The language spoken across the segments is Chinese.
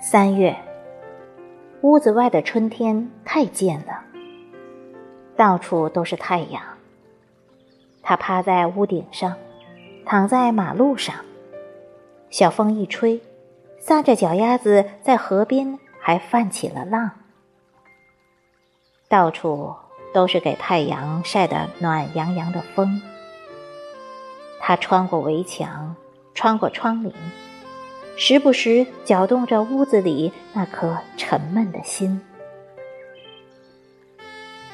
三月屋子外的春天太贱了到处都是太阳。他趴在屋顶上躺在马路上。小风一吹撒着脚丫子在河边还泛起了浪。到处都是给太阳晒得暖洋洋的风。它穿过围墙，穿过窗棂。时不时搅动着屋子里那颗沉闷的心。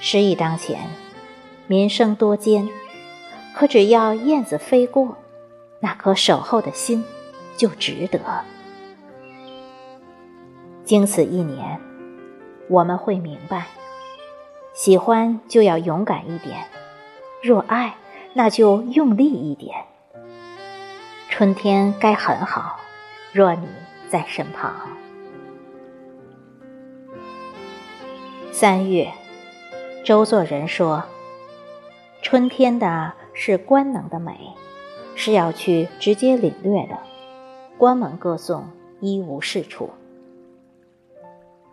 时已当前，民生多艰，可只要燕子飞过，那颗守候的心就值得。经此一年，我们会明白：喜欢就要勇敢一点，若爱，那就用力一点。春天该很好。若你在身旁。三月，周作人说：“春天的是官能的美，是要去直接领略的。关门歌颂，一无是处。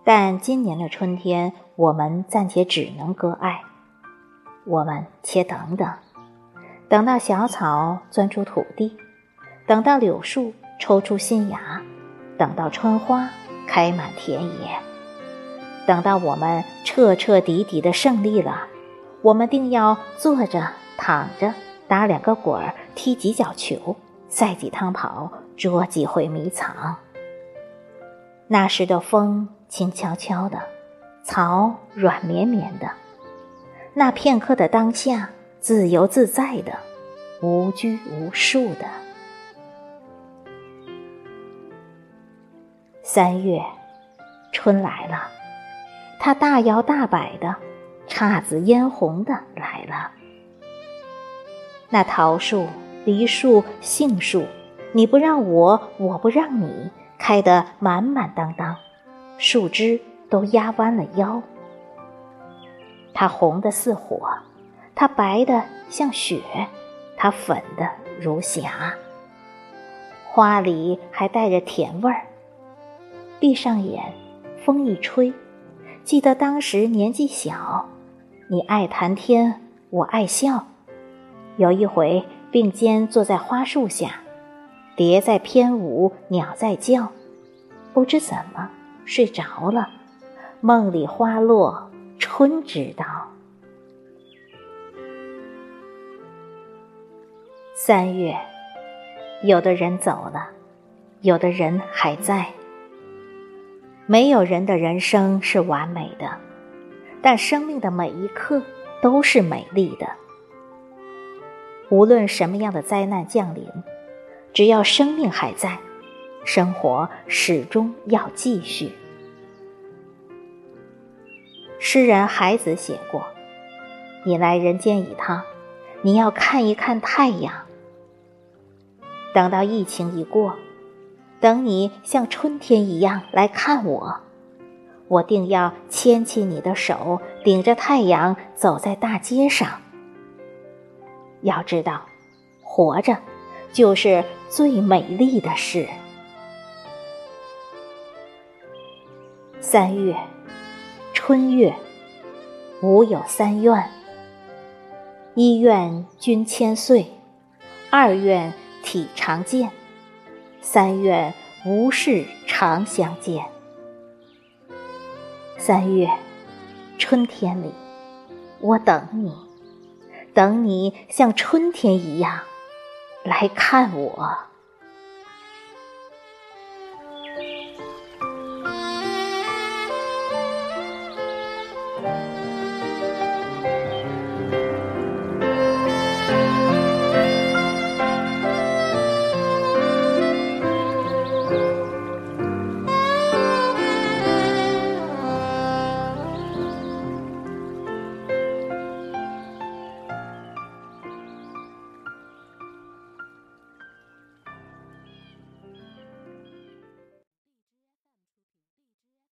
但今年的春天，我们暂且只能割爱。我们且等等，等到小草钻出土地，等到柳树。”抽出新芽，等到春花开满田野，等到我们彻彻底底的胜利了，我们定要坐着、躺着，打两个滚儿，踢几脚球，赛几趟跑，捉几回迷藏。那时的风静悄悄的，草软绵绵的，那片刻的当下，自由自在的，无拘无束的。三月，春来了，它大摇大摆的，姹紫嫣红的来了。那桃树、梨树、杏树，你不让我，我不让你，开得满满当当，树枝都压弯了腰。它红的似火，它白的像雪，它粉的如霞，花里还带着甜味儿。闭上眼，风一吹，记得当时年纪小，你爱谈天，我爱笑。有一回并肩坐在花树下，蝶在翩舞，鸟在叫，不知怎么睡着了。梦里花落，春知道。三月，有的人走了，有的人还在。没有人的人生是完美的，但生命的每一刻都是美丽的。无论什么样的灾难降临，只要生命还在，生活始终要继续。诗人海子写过：“你来人间一趟，你要看一看太阳。等到疫情一过。”等你像春天一样来看我，我定要牵起你的手，顶着太阳走在大街上。要知道，活着就是最美丽的事。三月，春月，吾有三愿：一愿君千岁，二愿体长健。三愿无事常相见。三月，春天里，我等你，等你像春天一样来看我。